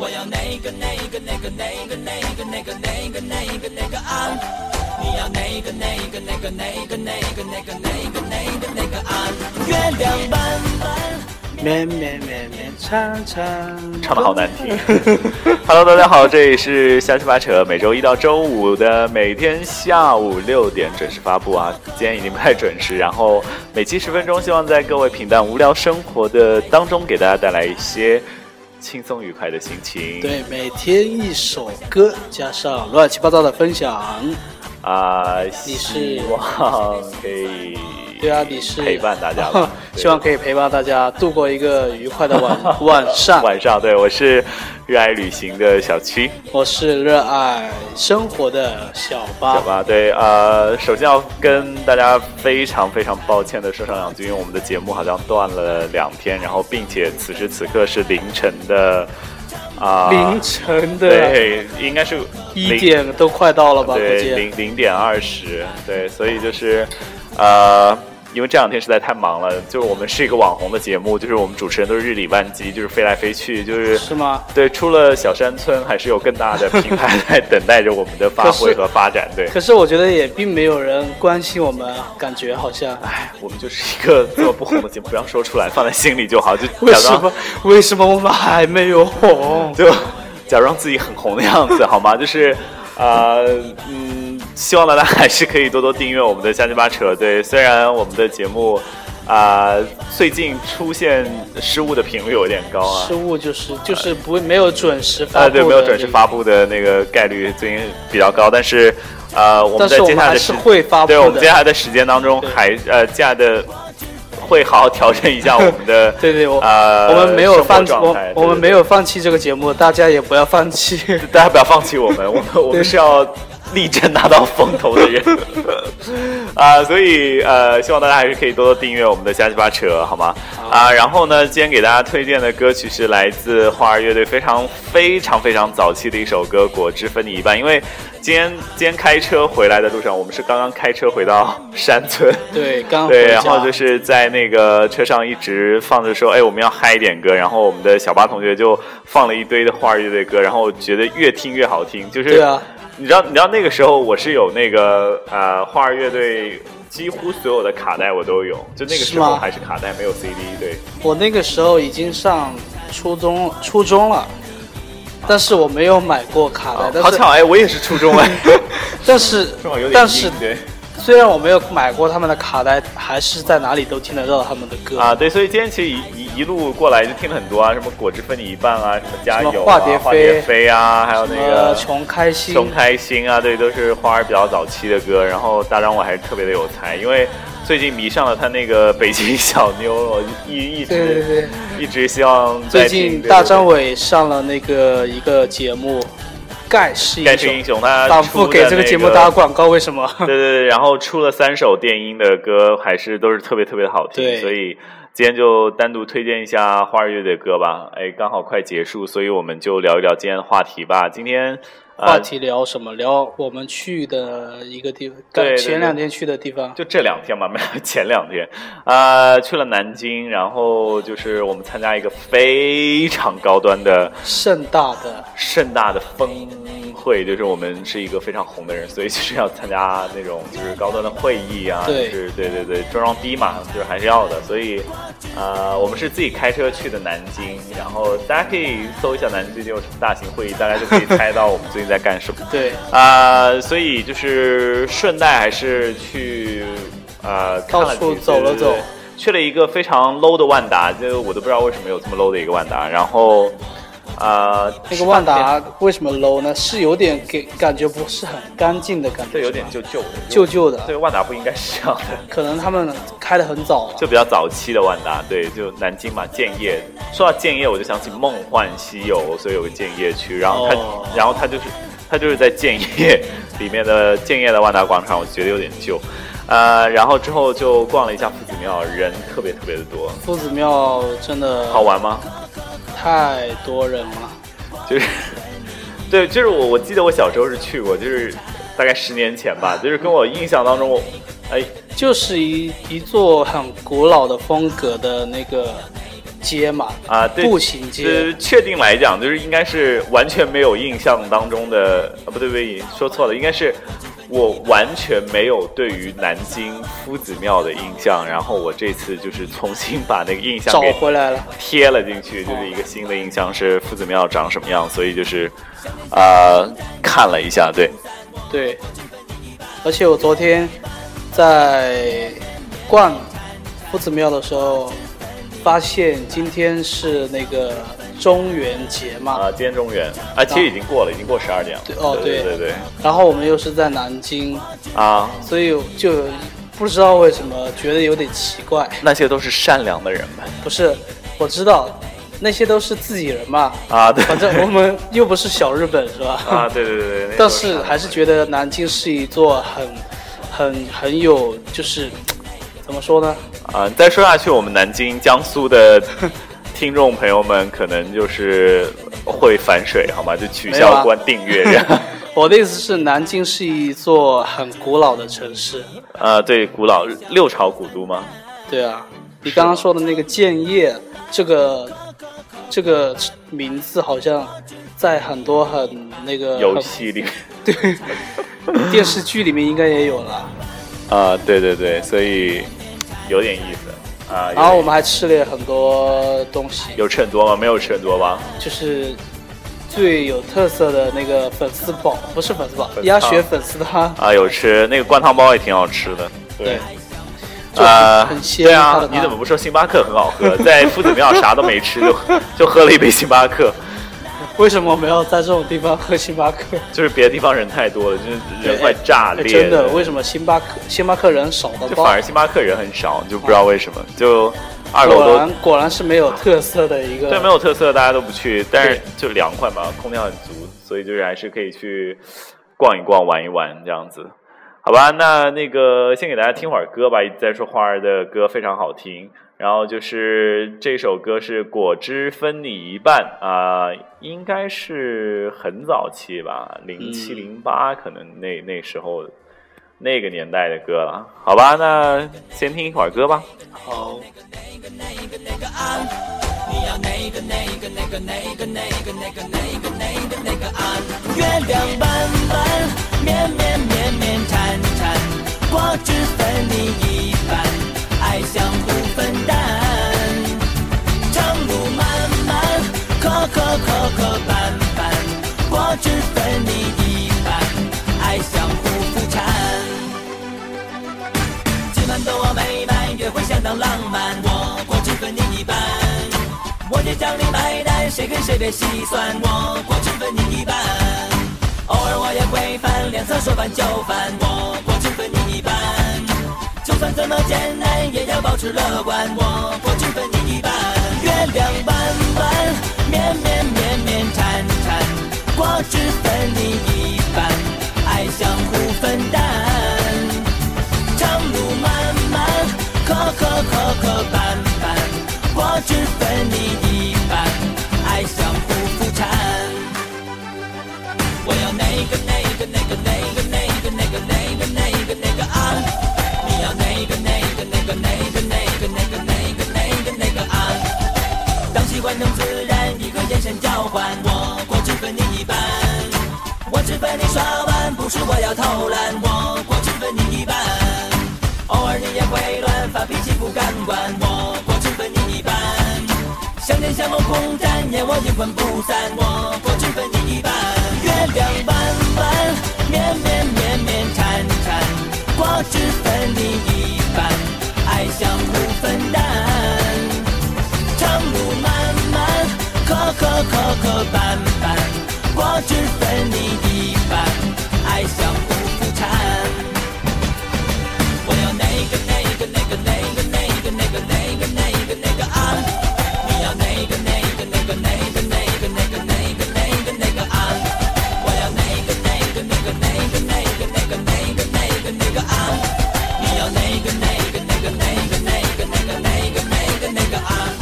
我要那个那个那个那个那个那个那个那个那个岸，你要那个那个那个那个那个那个那个那个那个岸，月亮弯弯。绵绵绵绵长长，唱的好难听。Hello，大家好，这里是瞎七八扯，每周一到周五的每天下午六点准时发布啊。今天已经不太准时，然后每期十分钟，希望在各位平淡无聊生活的当中，给大家带来一些轻松愉快的心情。对，每天一首歌，加上乱七八糟的分享啊，你是希望可以。对啊，你是陪伴大家，希望可以陪伴大家度过一个愉快的晚 晚上。晚上，对我是热爱旅行的小七，我是热爱生活的小八。小八，对，呃，首先要跟大家非常非常抱歉的说上两句，因为我们的节目好像断了两天，然后并且此时此刻是凌晨的啊，凌晨的，对，应该是一点都快到了吧？对，零零点二十，对，所以就是。呃，因为这两天实在太忙了，就是我们是一个网红的节目，就是我们主持人都是日理万机，就是飞来飞去，就是是吗？对，出了小山村，还是有更大的平台在等待着我们的发挥和发展。对，可是我觉得也并没有人关心我们，感觉好像，哎，我们就是一个这么不红的节目，不要说出来，放在心里就好。就 为什么？为什么我们还没有红？就假装自己很红的样子，好吗？就是，呃，嗯。希望大家还是可以多多订阅我们的瞎七八扯。对，虽然我们的节目啊最近出现失误的频率有点高啊，失误就是就是不会没有准时发布，对，没有准时发布的那个概率最近比较高。但是呃，我们在接下来的时会发布对，我们接下来的时间当中还呃接下来的会好好调整一下我们的 对对，我呃我们没有放弃，我我们没有放弃这个节目，大家也不要放弃，大家不要放弃我们，我们我们是要。力争拿到风头的人。啊，所以呃，希望大家还是可以多多订阅我们的瞎鸡巴扯，好吗？啊，然后呢，今天给大家推荐的歌曲是来自花儿乐队非常非常非常早期的一首歌《果汁分你一半》，因为今天今天开车回来的路上，我们是刚刚开车回到山村，对，刚对，然后就是在那个车上一直放着说，哎，我们要嗨一点歌，然后我们的小八同学就放了一堆的花儿乐队歌，然后觉得越听越好听，就是对啊。你知道，你知道那个时候我是有那个呃花儿乐队几乎所有的卡带我都有，就那个时候还是卡带没有 CD。对，我那个时候已经上初中初中了，但是我没有买过卡带。好巧哎，我也是初中哎，但是 但是虽然我没有买过他们的卡带，还是在哪里都听得到他们的歌啊。对，所以今天其实一一一路过来就听了很多啊，什么果汁分你一半啊，什么加油啊，化蝶飞啊，还有那个穷开心，穷开心啊，对，都是花儿比较早期的歌。然后大张我还是特别的有才，因为最近迷上了他那个北京小妞，我一一直对对对，一直希望最近大张伟上了那个一个节目。盖世英雄，他反复给这个节目打广告，为什么？对对对，然后出了三首电音的歌，还是都是特别特别的好听，所以今天就单独推荐一下花儿乐队的歌吧。哎，刚好快结束，所以我们就聊一聊今天的话题吧。今天。话题聊什么？聊我们去的一个地方，对，前两天去的地方，就这两天吧，没有前两天，啊，去了南京，然后就是我们参加一个非常高端的、盛大的、盛大的峰会，就是我们是一个非常红的人，所以就是要参加那种就是高端的会议啊，就是对对对，装装逼嘛，就是还是要的，所以，呃，我们是自己开车去的南京，然后大家可以搜一下南京最近有什么大型会议，大家就可以猜到我们最近。在干什么？对啊，所以就是顺带还是去呃到处走了走，去了一个非常 low 的万达，就我都不知道为什么有这么 low 的一个万达，然后。啊，那个万达为什么 low 呢？是有点给感觉不是很干净的感觉，对，有点旧旧的，旧旧的。对，万达不应该是这样的，可能他们开的很早，就比较早期的万达。对，就南京嘛，建业。说到建业，我就想起《梦幻西游》，所以有个建业区。然后它，然后它就是它就是在建业里面的建业的万达广场，我觉得有点旧。呃，然后之后就逛了一下夫子庙，人特别特别的多。夫子庙真的好玩吗？太多人了，就是，对，就是我，我记得我小时候是去过，就是大概十年前吧，就是跟我印象当中，哎，就是一一座很古老的风格的那个街嘛，啊，对，步行街。确定来讲，就是应该是完全没有印象当中的，啊，不对不对，说错了，应该是我完全没有对于南京夫子庙的印象，然后我这次就是重新把那个印象找回来了，贴了进去，就是一个新的印象是夫子庙长什么样，所以就是啊看了一下，对，对，而且我昨天在逛。夫子庙的时候，发现今天是那个中元节嘛？啊，今天中元啊，其实已经过了，已经过十二点了。对，哦，对对对。然后我们又是在南京啊，所以就不知道为什么觉得有点奇怪。那些都是善良的人们。不是，我知道那些都是自己人嘛。啊，对。反正我们又不是小日本，是吧？啊，对对对对。但是还是觉得南京是一座很、很、很有，就是怎么说呢？啊，再说下去，我们南京、江苏的听众朋友们可能就是会反水，好吗？就取消关订阅。我的意思是，南京是一座很古老的城市。啊，对，古老六朝古都吗？对啊，你刚刚说的那个建业，这个这个名字好像在很多很那个游戏里，对，电视剧里面应该也有了。啊，对对对，所以。有点意思啊，然后我们还吃了很多东西。有吃很多吗？没有吃很多吧。就是最有特色的那个粉丝煲，不是粉丝煲，鸭血粉丝汤啊，有吃那个灌汤包也挺好吃的。对，啊，很鲜。对啊，你怎么不说星巴克很好喝？在夫子庙啥都没吃，就 就喝了一杯星巴克。为什么没有在这种地方喝星巴克？就是别的地方人太多了，就是人快炸裂。真的，为什么星巴克星巴克人少的？就反而星巴克人很少，就不知道为什么。就二楼果然果然是没有特色的一个。对，没有特色，大家都不去。但是就凉快嘛，空调很足，所以就是还是可以去逛一逛、玩一玩这样子。好吧，那那个先给大家听会儿歌吧。在说花儿的歌非常好听。然后就是这首歌是《果汁分你一半》啊，应该是很早期吧，零七零八可能那那时候那个年代的歌了。好吧，那先听一会儿歌吧。好。爱相互分担，长路漫漫，磕磕磕磕绊绊，果汁分你一半，爱相互扶搀。今晚冬奥美满，约会相当浪漫，我果汁分你一半，我爹奖励买单，谁跟谁别细算，我果汁分你一半，偶尔我也会犯，脸色说翻就翻，我果。就算怎么艰难，也要保持乐观。我果汁分你一半，月亮弯弯，绵绵绵绵缠缠，果汁分你一半，爱相互分担。长路漫漫，磕磕磕磕绊绊，果汁分你一我果汁分你一半。相见相谋空战，念我阴魂不散，我果汁分你一半。月亮弯弯，绵绵绵绵缠缠。果汁分你一半，爱相互分担。长路漫漫，磕磕磕磕绊绊。果汁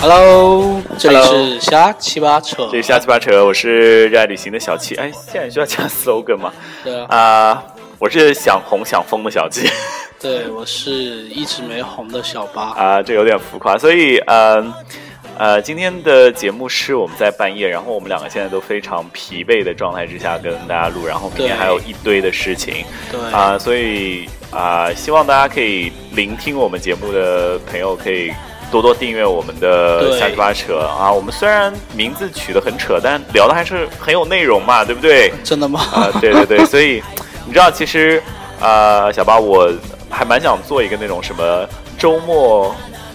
Hello，这里是瞎七八扯。这是瞎七八扯，我是热爱旅行的小七。哎，现在需要加 slogan 吗？对啊。啊，我是想红想疯的小七。对，我是一直没红的小八。啊，这有点浮夸，所以嗯。呃，今天的节目是我们在半夜，然后我们两个现在都非常疲惫的状态之下跟大家录，然后明天还有一堆的事情对啊、所以啊、希望大家可以聆听我们节目的朋友可以多多订阅我们的对瞎七八扯啊。我们虽然名字取得很扯，但聊的还是很有内容嘛，对不对？真的吗？啊、对对对，所以你知道，其实呃，小八我还蛮想做一个那种什么周末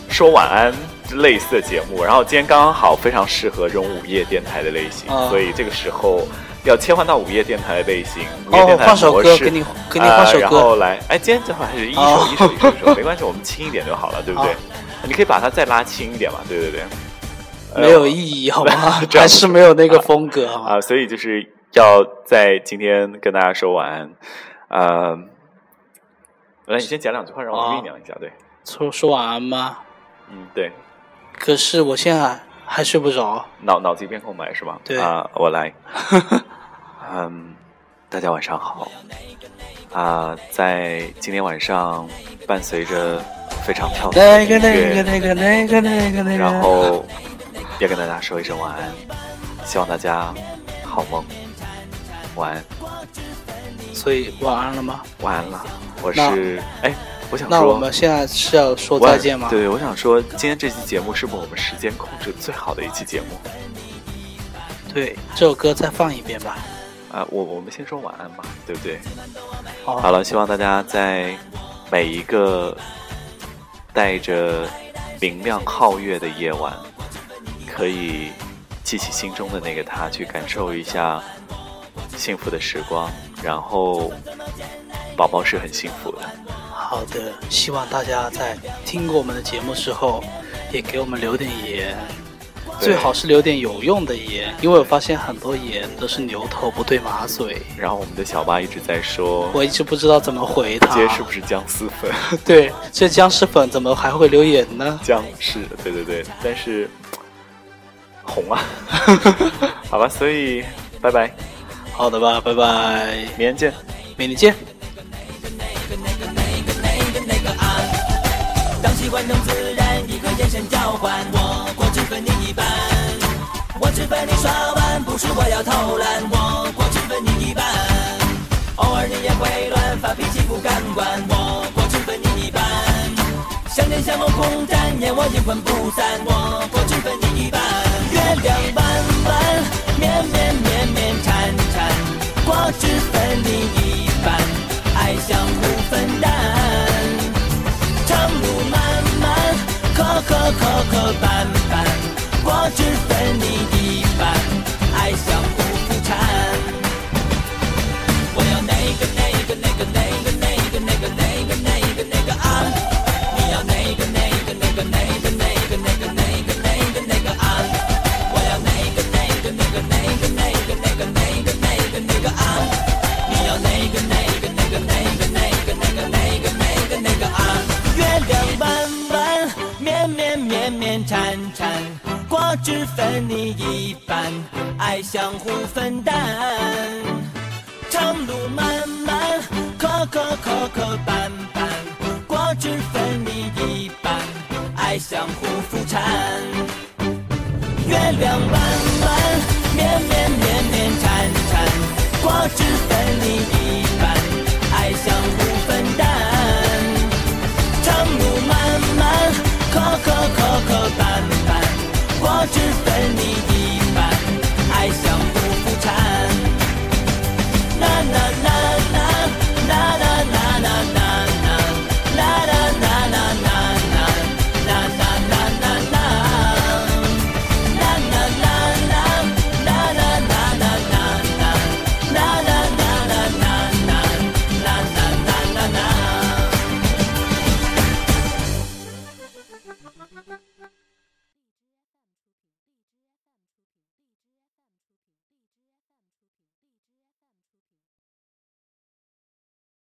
说晚安类似的节目，然后今天刚刚好非常适合这种午夜电台的类型，啊所以这个时候要切换到午夜电台的类型，午夜哦电，台换首歌，给你给你换首呃然歌。后来，哎，今天正好还是一首、哦一首一首一首，没关系，我们轻一点就好了，对不对？好你可以把它再拉轻一点嘛，对对对。呃 没有意义，好吗？还是没有那个风格，好吗？啊，所以就是要在今天跟大家说晚安。呃，来，你先讲两句话，让我哦酝酿一下。对，说说晚安吗？嗯，对，可是我现在还睡不着。脑脑子一片空白是吧？对啊，我来。嗯，大家晚上好。啊，在今天晚上，伴随着非常漂亮的那个音乐那个那个那个那个那个，然后也跟大家说一声晚安，希望大家好梦，晚安，所以晚安了吗？晚安了。我是哎，我想说那，我们现在是要说再见吗？对，我想说，今天这期节目是不是我们时间控制最好的一期节目？对，这首歌再放一遍吧。啊，我我们先说晚安吧，对不对？好，好了，希望大家在每一个带着明亮皓月的夜晚，可以记起心中的那个他，去感受一下幸福的时光。然后，宝宝是很幸福的。好的，希望大家在听过我们的节目之后，也给我们留点言，对最好是留点有用的盐，因为我发现很多盐都是牛头不对马嘴，然后我们的小八一直在说，我一直不知道怎么回他。今天是不是姜丝粉？对，这僵尸粉怎么还会留言呢？僵尸，对对对，但是红啊，好吧，所以拜拜，好的吧，拜拜，明天见。明天见。当习惯中自然，一个眼神交换，我分你一半，我只分你刷碗，不是我要偷懒，我只分你一半。偶尔你也会乱发脾气不敢管，我我只分你一半。相见相谋空战，念我阴魂不散，我只分你一半。月亮弯弯，只分你一半爱相互分担长路漫漫磕磕磕磕绊绊果汁分你一半爱相互扶搀月亮弯弯绵绵绵绵缠缠果汁分你一半爱相互分担长路漫漫磕磕磕磕绊我只等你